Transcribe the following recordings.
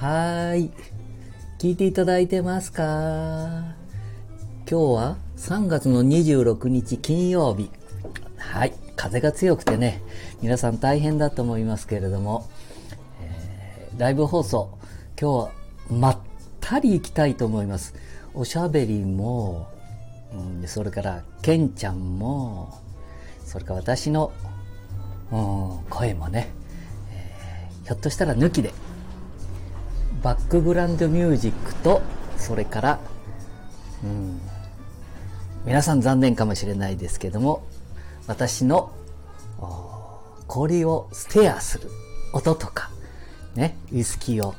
はーい。聞いていただいてますか？今日は3月の26日金曜日。はい。風が強くてね、皆さん大変だと思いますけれども、えー、ライブ放送、今日はまったり行きたいと思います。おしゃべりも、うん、それから、ケンちゃんも、それから私の、うん、声もね、えー、ひょっとしたら抜きでバックグラウンドミュージックとそれから、うん、皆さん残念かもしれないですけども私の氷をステアする音とかねウイスキーを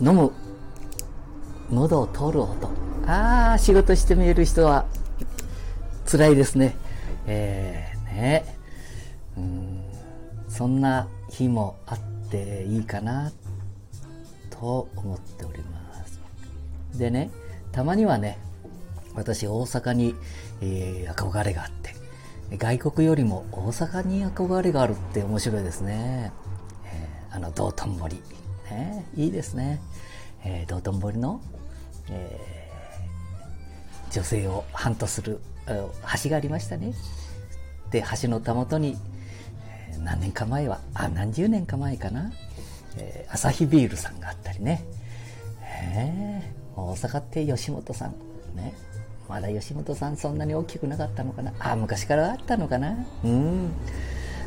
飲む喉を通る音。ああ仕事してみる人は辛いですね。えー、ね。うん。そんな日もあっていいかな。と思っております。でね、たまにはね、私大阪に、えー、憧れがあって、外国よりも大阪に憧れがあるって面白いですね。えー、あの道頓堀。ね、いいですね。えー、道頓堀の、えー、女性をハントする橋がありましたね。で、橋のたもとに、何年か前は、あ、何十年か前かな。えー、アサヒビールさんがあったりね。えー、大阪って吉本さん。ね。まだ吉本さんそんなに大きくなかったのかな。あ、昔からあったのかな。うん。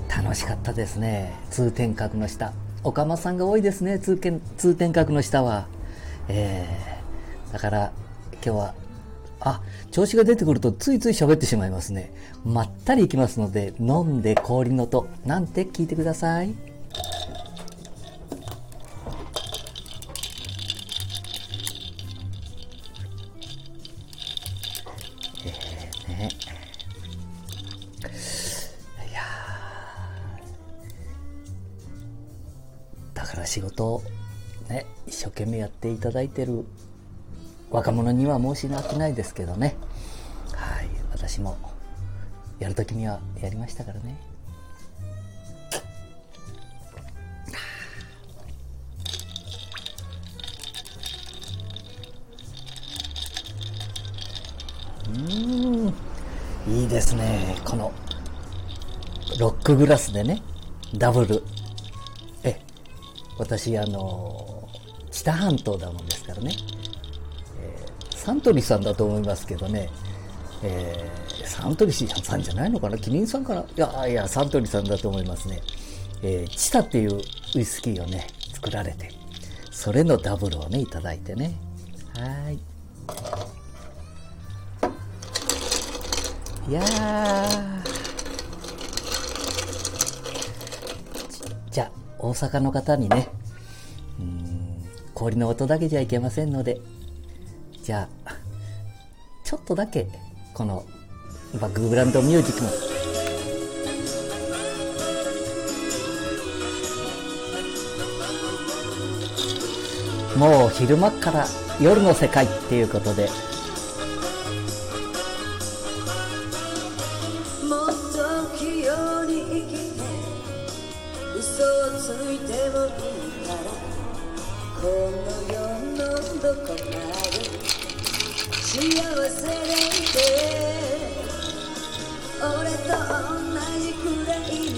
楽しかったですね。通天閣の下。おかまさんが多いですね。通天通天閣の下は。えー、だから、今日は、あ、調子が出てくるとついつい喋ってしまいますね。まったりいきますので、飲んで氷の音なんて聞いてください。いやだから仕事をね、一生懸命やっていただいてる若者には申し訳ないですけどね。はい、私もやるときにはやりましたからね。ですね。このロックグラスでね、ダブル。え私あの知多半島だもんですからね、えー、サントリーさんだと思いますけどね、えー、サントリーさんじゃないのかな？キリンさんかないやいやサントリーさんだと思いますね、えー、チタっていうウイスキーをね作られてそれのダブルをねいただいてね。はい。いやじゃあ大阪の方にね、氷の音だけじゃいけませんので、じゃあ、ちょっとだけ、この、バックグラウンドミュージックも、もう昼間から夜の世界っていうことで、嘘をついてもいいからこの世のどこかで幸せでいて俺と同じくらいに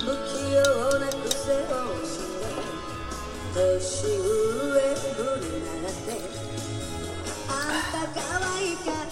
不器用な癖をして年上ぶりなってあんた可愛いから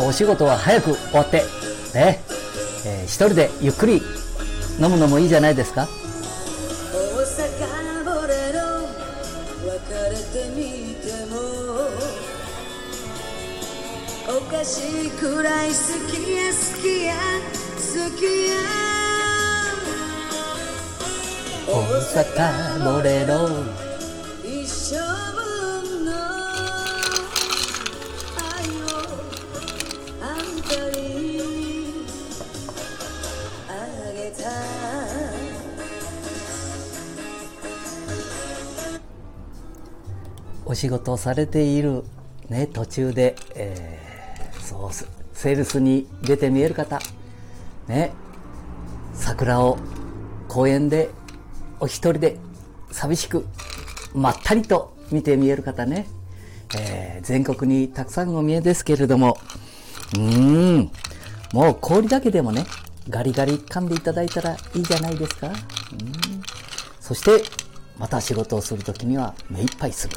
日お仕事は早く終わってね、えー、一人でゆっくり飲むのもいいじゃないですか。れてみても。おかしいくらい好きや好きや。好きや。大阪ボレロ仕事をされている、ね、途中で、えーそうセールスに出て見える方、ね、桜を公園でお一人で寂しくまったりと見て見える方ね、えー全国にたくさんお見えですけれども、うーん、もう氷だけでもね、ガリガリ噛んでいただいたらいいじゃないですか。うんそして、また仕事をするときには目いっぱいする。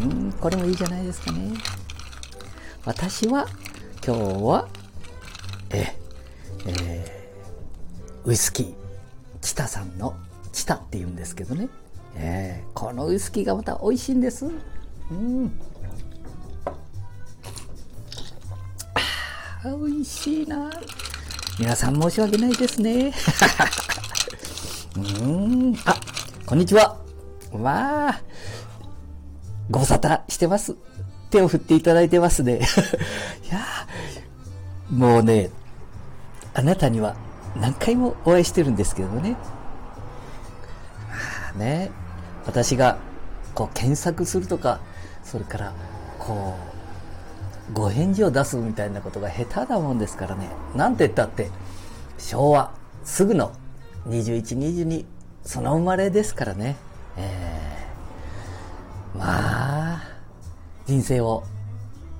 うん、これもいいじゃないですかね。私は、今日は、え、えーウイスキー、チタさんのチタって言うんですけどね。えーこのウイスキーがまた美味しいんです。うん。あ美味しいな。皆さん申し訳ないですね。うん。あ、こんにちは。わあ。ご沙汰してます。手を振っていただいてますね。いやもうね、あなたには何回もお会いしてるんですけどね。まあね、私がこう検索するとか、それからこう、ご返事を出すみたいなことが下手だもんですからね。なんて言ったって、昭和すぐの21、22、その生まれですからね。えーまあ、人生を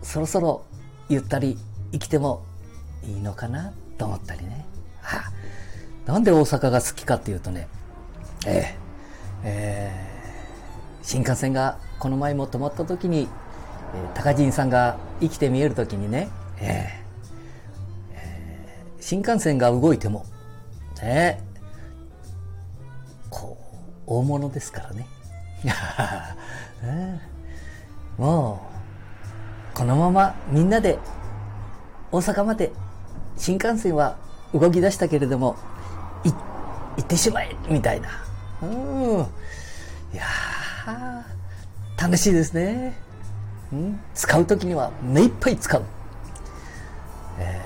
そろそろゆったり生きてもいいのかなと思ったりね。はあなんで大阪が好きかっていうとね、えええー新幹線がこの前も止まった時に、えー高人さんが生きて見える時にね、えーえー新幹線が動いても、ね、こう、大物ですからね。うんもう、このままみんなで大阪まで新幹線は動き出したけれども、い、行ってしまえみたいな。うん。いや、楽しいですね。うん、使うときには目いっぱい使う。え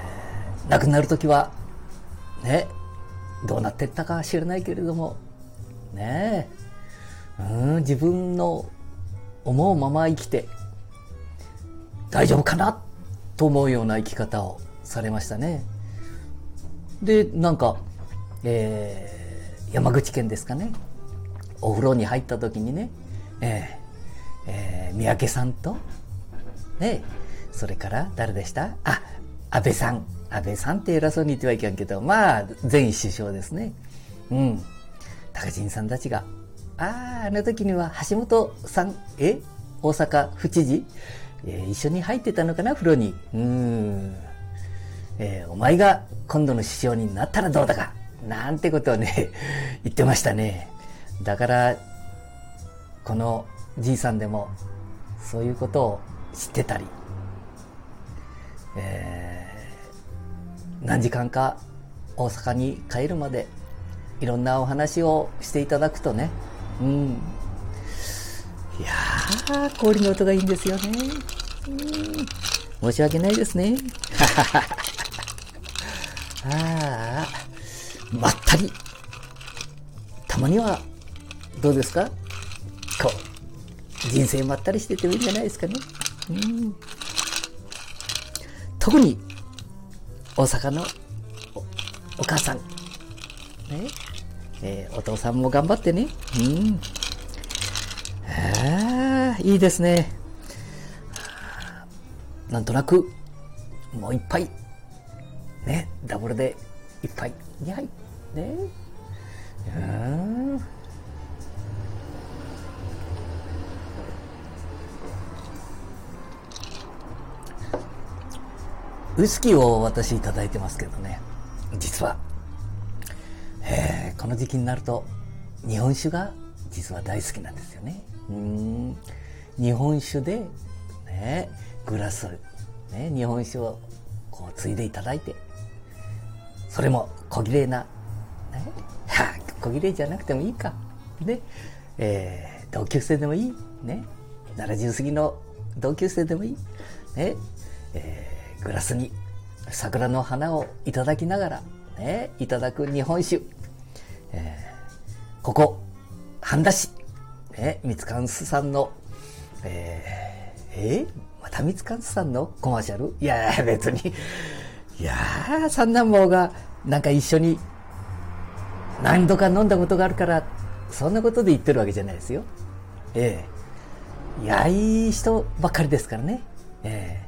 ー、亡くなるときは、ね、どうなってったか知らないけれども、ねえ、うん、自分の思うまま生きて、大丈夫かな？と思うような生き方をされましたね。で、なんか、えー山口県ですかね。お風呂に入った時にね、えーえー三宅さんと、ね、それから誰でした？あ、安倍さん。安倍さんって偉そうに言ってはいけんけど、まあ、前首相ですね。うん。高人さんたちが、ああ、あの時には橋本さん、え？大阪府知事、えー一緒に入ってたのかな、風呂に？うん。えーお前が今度の首相になったらどうだか？なんてことをね、言ってましたね。だから、このじいさんでも、そういうことを知ってたり、えー何時間か大阪に帰るまで、いろんなお話をしていただくとね、うん。いやー、氷の音がいいんですよね。うん。申し訳ないですね。ああ、まったり。たまには、どうですか？こう、人生まったりしててもいいんじゃないですかね。うん。特に、大阪のおお母さん、ね。えーお父さんも頑張ってね。うん。ああ、いいですね。なんとなく、もう一杯、ね、ダブルで一杯、2杯、ね。うん。ウイスキーを私いただいてますけどね、実は、この時期になると日本酒が実は大好きなんですよね。うん日本酒で、ね、グラス、ね、日本酒をこうついでいただいて、それも小綺麗な、ね、小綺麗じゃなくてもいいか。で、えー、同級生でもいい。ね、70過ぎの同級生でもいい。ね、えー、グラスに桜の花をいただきながら、ね、いただく日本酒。えー、ここ、半田市、ね、三つかんすさんの、えー、えー、また三つかんすさんの？コマーシャル？いや、別に。いやー、三男坊がなんか一緒に何度か飲んだことがあるから、そんなことで言ってるわけじゃないですよ。ええー。いや、いい人ばっかりですからね。え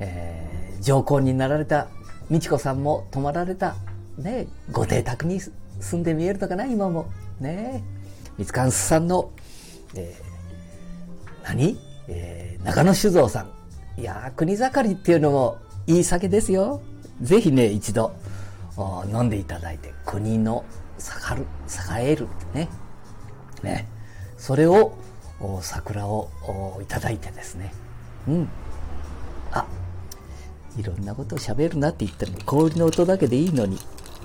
ー、えー、上皇になられた美智子さんも泊まられた、ね、ご邸宅に住んで見えるのかな、今も。ね三つかんすさんの、えー、何、えー、中野酒造さん。いや国盛りっていうのもいい酒ですよ。ぜひね、一度飲んでいただいて、国の栄る、栄えるね。ね。それを、桜をいただいてですね。うん。あ、いろんなことを喋るなって言ったのに、氷の音だけでいいのに。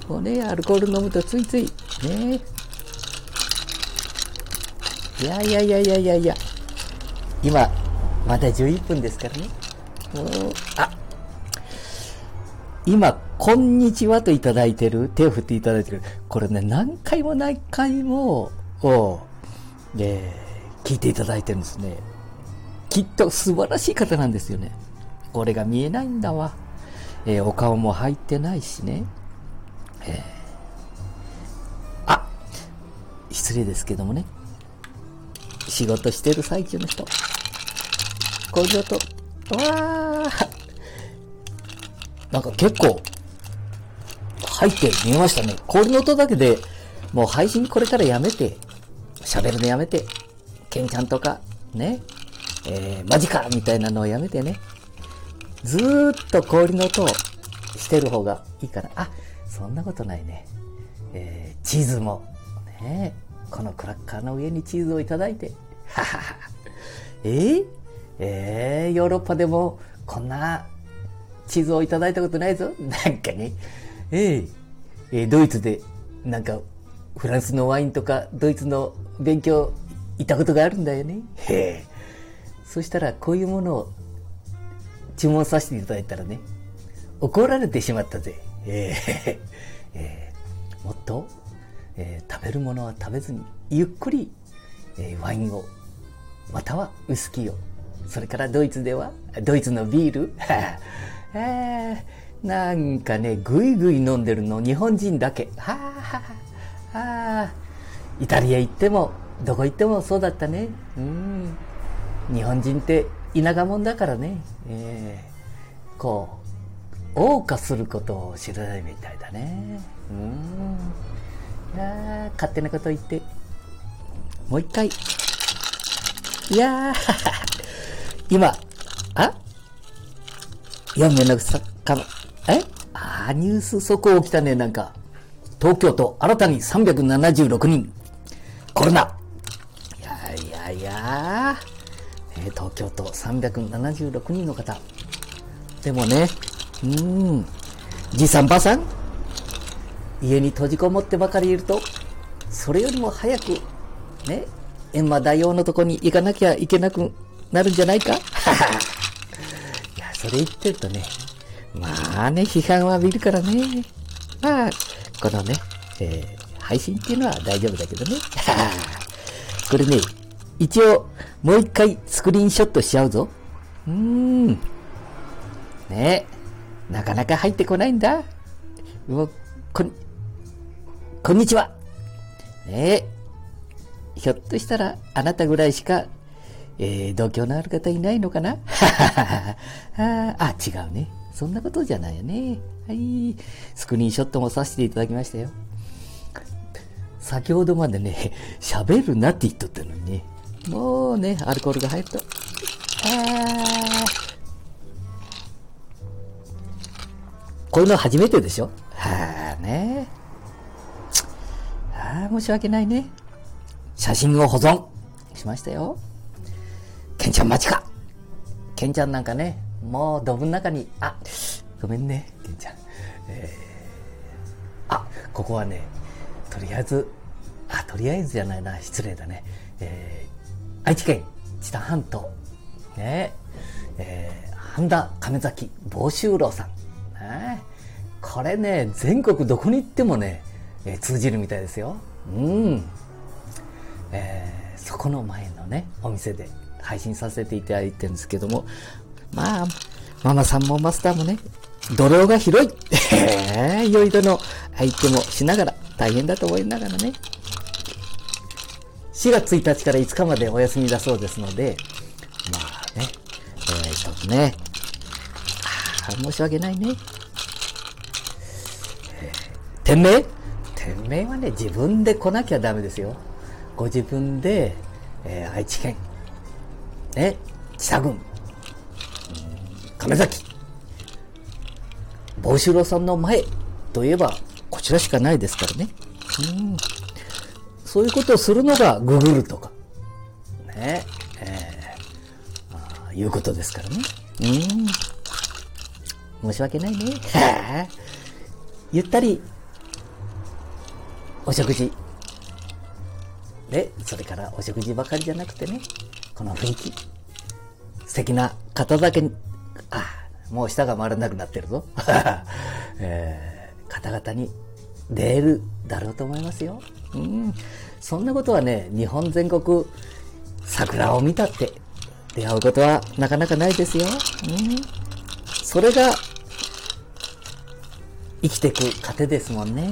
もうね、アルコール飲むとついつい、ね。いやいやいやいやいやいや、今、まだ11分ですからね。もう、あ、今、こんにちはといただいてる、手を振っていただいてる。これね、何回も何回も、おえー、聞いていただいてるんですね。きっと素晴らしい方なんですよね。これが見えないんだわ。えー、お顔も入ってないしね。えー、あ、失礼ですけどもね。仕事してる最中の人。こういう。わー。なんか結構、入って見えましたね。氷の音だけで、もう配信これからやめて、喋るのやめて、ケンちゃんとか、ね、えー、マジかみたいなのをやめてね、ずーっと氷の音をしてる方がいいかな。あ、そんなことないね。えー、チーズも、ね、このクラッカーの上にチーズをいただいて、ははは。えー、えー、ヨーロッパでもこんな地図をいただいたことないぞ。なんかね、えええー、ドイツで、なんか、フランスのワインとか、ドイツの勉強、行ったことがあるんだよね。へえ。そしたら、こういうものを注文させていただいたらね、怒られてしまったぜ。えー、えー、もっと、えー、食べるものは食べずに、ゆっくり、え、ワインを、またはウスキーを、それからドイツでは、ドイツのビール、えー、なんかね、ぐいぐい飲んでるの日本人だけ。はあ、はあ、イタリア行っても、どこ行ってもそうだったね。うん。日本人って田舎者だからね。えー、こう、謳歌することを知らないみたいだね。うん。いや勝手なこと言って。もう一回。いやー、今、あ？いや、めんどくさかな。え？あ、ニュース速報来たね、なんか。東京都、新たに376人。コロナ。いやいやいやー、東京都376人の方。でもね、うん、じいさんばあさん、家に閉じこもってばかりいると、それよりも早く、ね、閻魔大王のとこに行かなきゃいけなくなるんじゃないか？いやそれ言ってるとね、まあね、批判は浴びるからね。まあ、このね、えー、配信っていうのは大丈夫だけどね。これね、一応、もう一回スクリーンショットしちゃうぞ。うーん。ねなかなか入ってこないんだ。もう、こん、こんにちは。ねひょっとしたら、あなたぐらいしかえー、度胸のある方いないのかな？あ、違うね。そんなことじゃないよね。はい。スクリーンショットもさせていただきましたよ。先ほどまでね、喋るなって言っとったのにね。もうね、アルコールが入ると。あこういうの初めてでしょ？はあね。ああ、申し訳ないね。写真を保存しましたよ。ケンちゃん待ちかケンちゃんなんかね、もうドブの中に、あ、ごめんね、ケンちゃん。えー、あ、ここはね、とりあえず、あ、とりあえずじゃないな、失礼だね。えー、愛知県知多半島、ね、えー、半田亀崎房州楼さん。これね、全国どこに行ってもね、え、通じるみたいですよ。うん。えー、そこの前のね、お店で配信させていただいてるんですけども、まあ、ママさんもマスターもね、土壌が広い。いろいろの相手もしながら大変だと思いながらね。4月1日から5日までお休みだそうですので、まあね、えー、一つね、あ申し訳ないね。店名店名はね、自分で来なきゃダメですよ。ご自分で、えー、愛知県、ね、知多郡、亀崎、帽子郎さんの前といえば、こちらしかないですからね。うんそういうことをするのがググるとか、ね、えー、あいうことですからね。うん。申し訳ないね。ゆったり、お食事。で、それからお食事ばかりじゃなくてね、この雰囲気。素敵な方だけに、あ、もう舌が回らなくなってるぞ。えー、方々に出えるだろうと思いますよ。うん。そんなことはね、日本全国桜を見たって出会うことはなかなかないですよ。うん。それが生きていく糧ですもんね。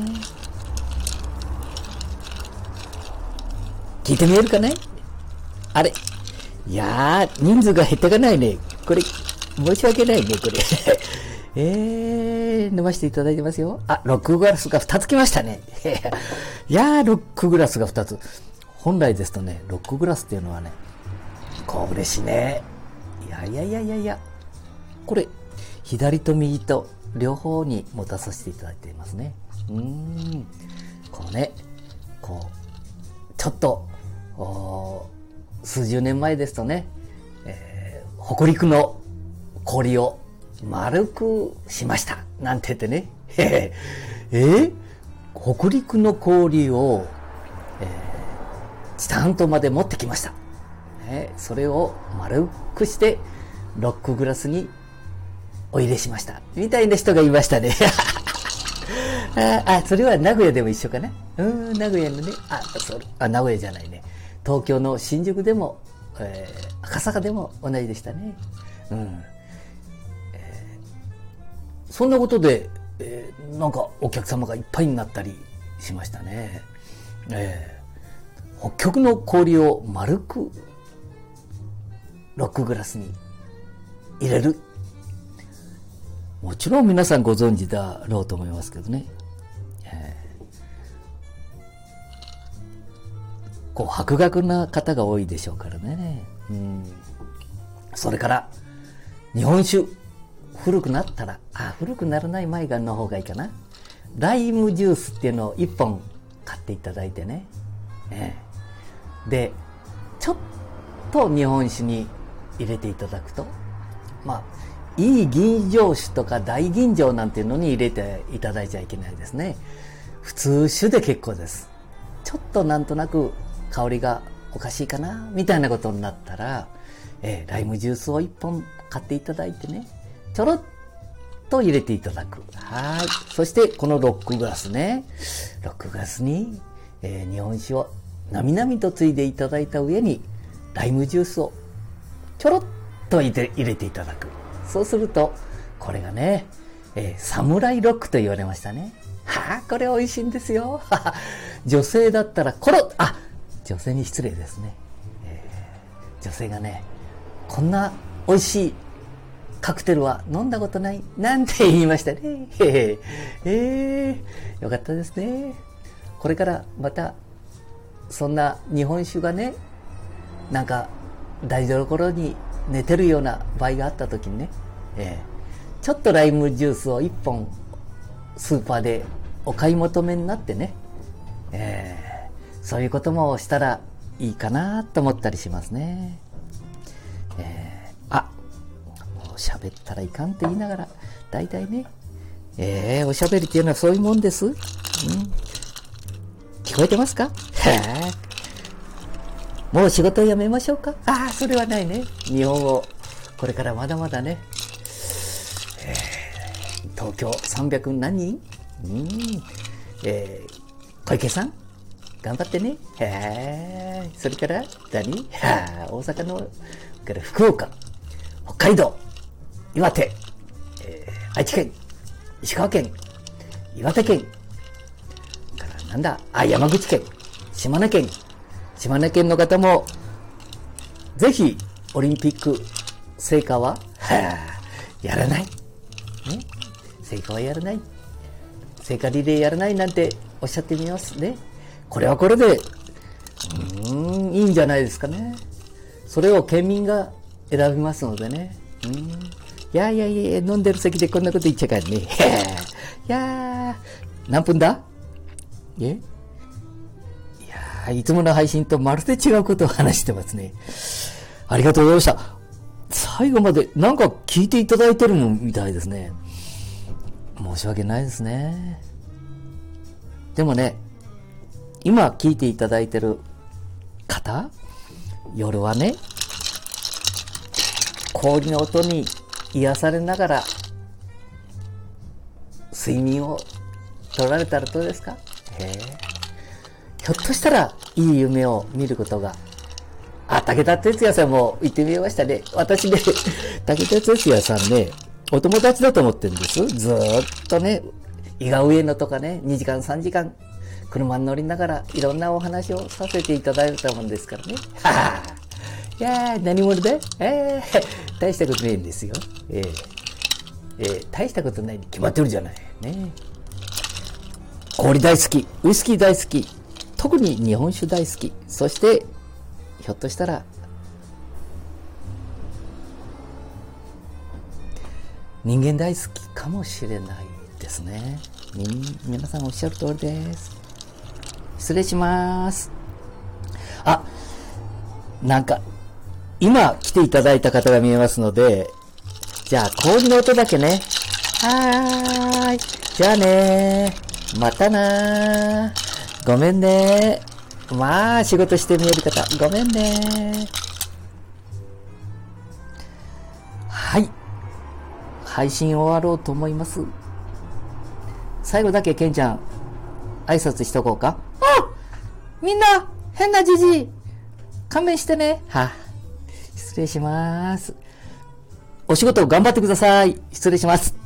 聞いてみえるかね？あれいやー、人数が減ってかないね。これ、申し訳ないね、これ。えー、飲ませていただいてますよ。あ、ロックグラスが2つ来ましたね。いやー、ロックグラスが2つ。本来ですとね、ロックグラスっていうのはね、こう嬉しいね。いやいやいやいやいや。これ、左と右と両方に持たさせていただいていますね。うーん。こうね、こう、ちょっと、数十年前ですとね、えー、北陸の氷を丸くしました。なんて言ってね。えー、北陸の氷を、えー、チタン島まで持ってきました。ね、それを丸くして、ロックグラスにお入れしました。みたいな人がいましたね。あ、あ、それは名古屋でも一緒かな。うん、名古屋のね、あ、それ、あ、名古屋じゃないね。東京の新宿でも、えー、赤坂でも同じでしたね。うん。そんなことで、えー、なんかお客様がいっぱいになったりしましたね。えー、北極の氷を丸くロックグラスに入れる。もちろん皆さんご存知だろうと思いますけどね。こう、博学な方が多いでしょうからね。うん。それから、日本酒。古くなったら、あ、古くならない前がの方がいいかな。ライムジュースっていうのを1本買っていただいてね。ええ、で、ちょっと日本酒に入れていただくと、まあ、いい吟醸酒とか大吟醸なんていうのに入れていただいちゃいけないですね。普通酒で結構です。ちょっとなんとなく香りがおかしいかなみたいなことになったら、えー、ライムジュースを1本買っていただいてね、ちょろっと入れていただく。はい。そして、このロックグラスね。ロックグラスに、えー、日本酒をなみなみとついでいただいた上に、ライムジュースをちょろっと入れ入れていただく。そうすると、これがね、えー、サムライロックと言われましたね。はあ、これ美味しいんですよ。女性だったら、コロッあ、女性に失礼ですね。えー、女性がね、こんな美味しいカクテルは飲んだことないなんて言いましたね。ええー、よかったですね。これからまた、そんな日本酒がね、なんか台所に寝てるような場合があった時にね、えー、ちょっとライムジュースを1本スーパーでお買い求めになってね、えー、そういうこともしたらいいかなと思ったりしますね。えー、あ、もう喋ったらいかんって言いながら、大体ね、えー、おしゃべりっていうのはそういうもんです。うん。聞こえてますか？もう仕事辞めましょうか？ああ、それはないね。日本語、これからまだまだね、えー、東京300何？人うん。えー、小池さん？頑張ってね。へそれから何？は大阪の、から福岡、北海道、岩手、えー、愛知県、石川県、岩手県、からなんだ、あ、山口県、島根県、島根県の方も、ぜひ、オリンピック聖火は、はやらない。ね？聖火はやらない。聖火リレーやらないなんておっしゃってみますね。これはこれで、うーん、いいんじゃないですかね。それを県民が選びますのでね。うん。いやいやいや、飲んでる席でこんなこと言っちゃかんね。いやー、何分だ？え？いやーいつもの配信とまるで違うことを話してますね。ありがとうございました。最後までなんか聞いていただいてるのみたいですね。申し訳ないですね。でもね、今聞いていただいてる方、夜はね、氷の音に癒されながら、睡眠を取られたらどうですか？へひょっとしたら、いい夢を見ることが、あ、武田鉄矢さんも言ってみましたね。私ね、武田鉄矢さんね、お友達だと思ってるんです。ずーっとね、伊賀上野とかね、2時間3時間車に乗りながらいろんなお話をさせていただいたもんですからね。はあ。いやー、何者だ？えー、大したことないんですよ。えー、えー、大したことないに決まってるじゃない。ね。氷大好き、ウイスキー大好き、特に日本酒大好き、そして、ひょっとしたら、人間大好きかもしれないですね。皆さんおっしゃる通りです。失礼します。あ、なんか、今来ていただいた方が見えますので、じゃあ氷の音だけね。はーい。じゃあねまたなごめんねまあ、仕事して見える方、ごめんねはい。配信終わろうと思います。最後だけ、ケンちゃん、挨拶しとこうか。みんな、変なじじい。勘弁してね。は、失礼します。お仕事頑張ってください。失礼します。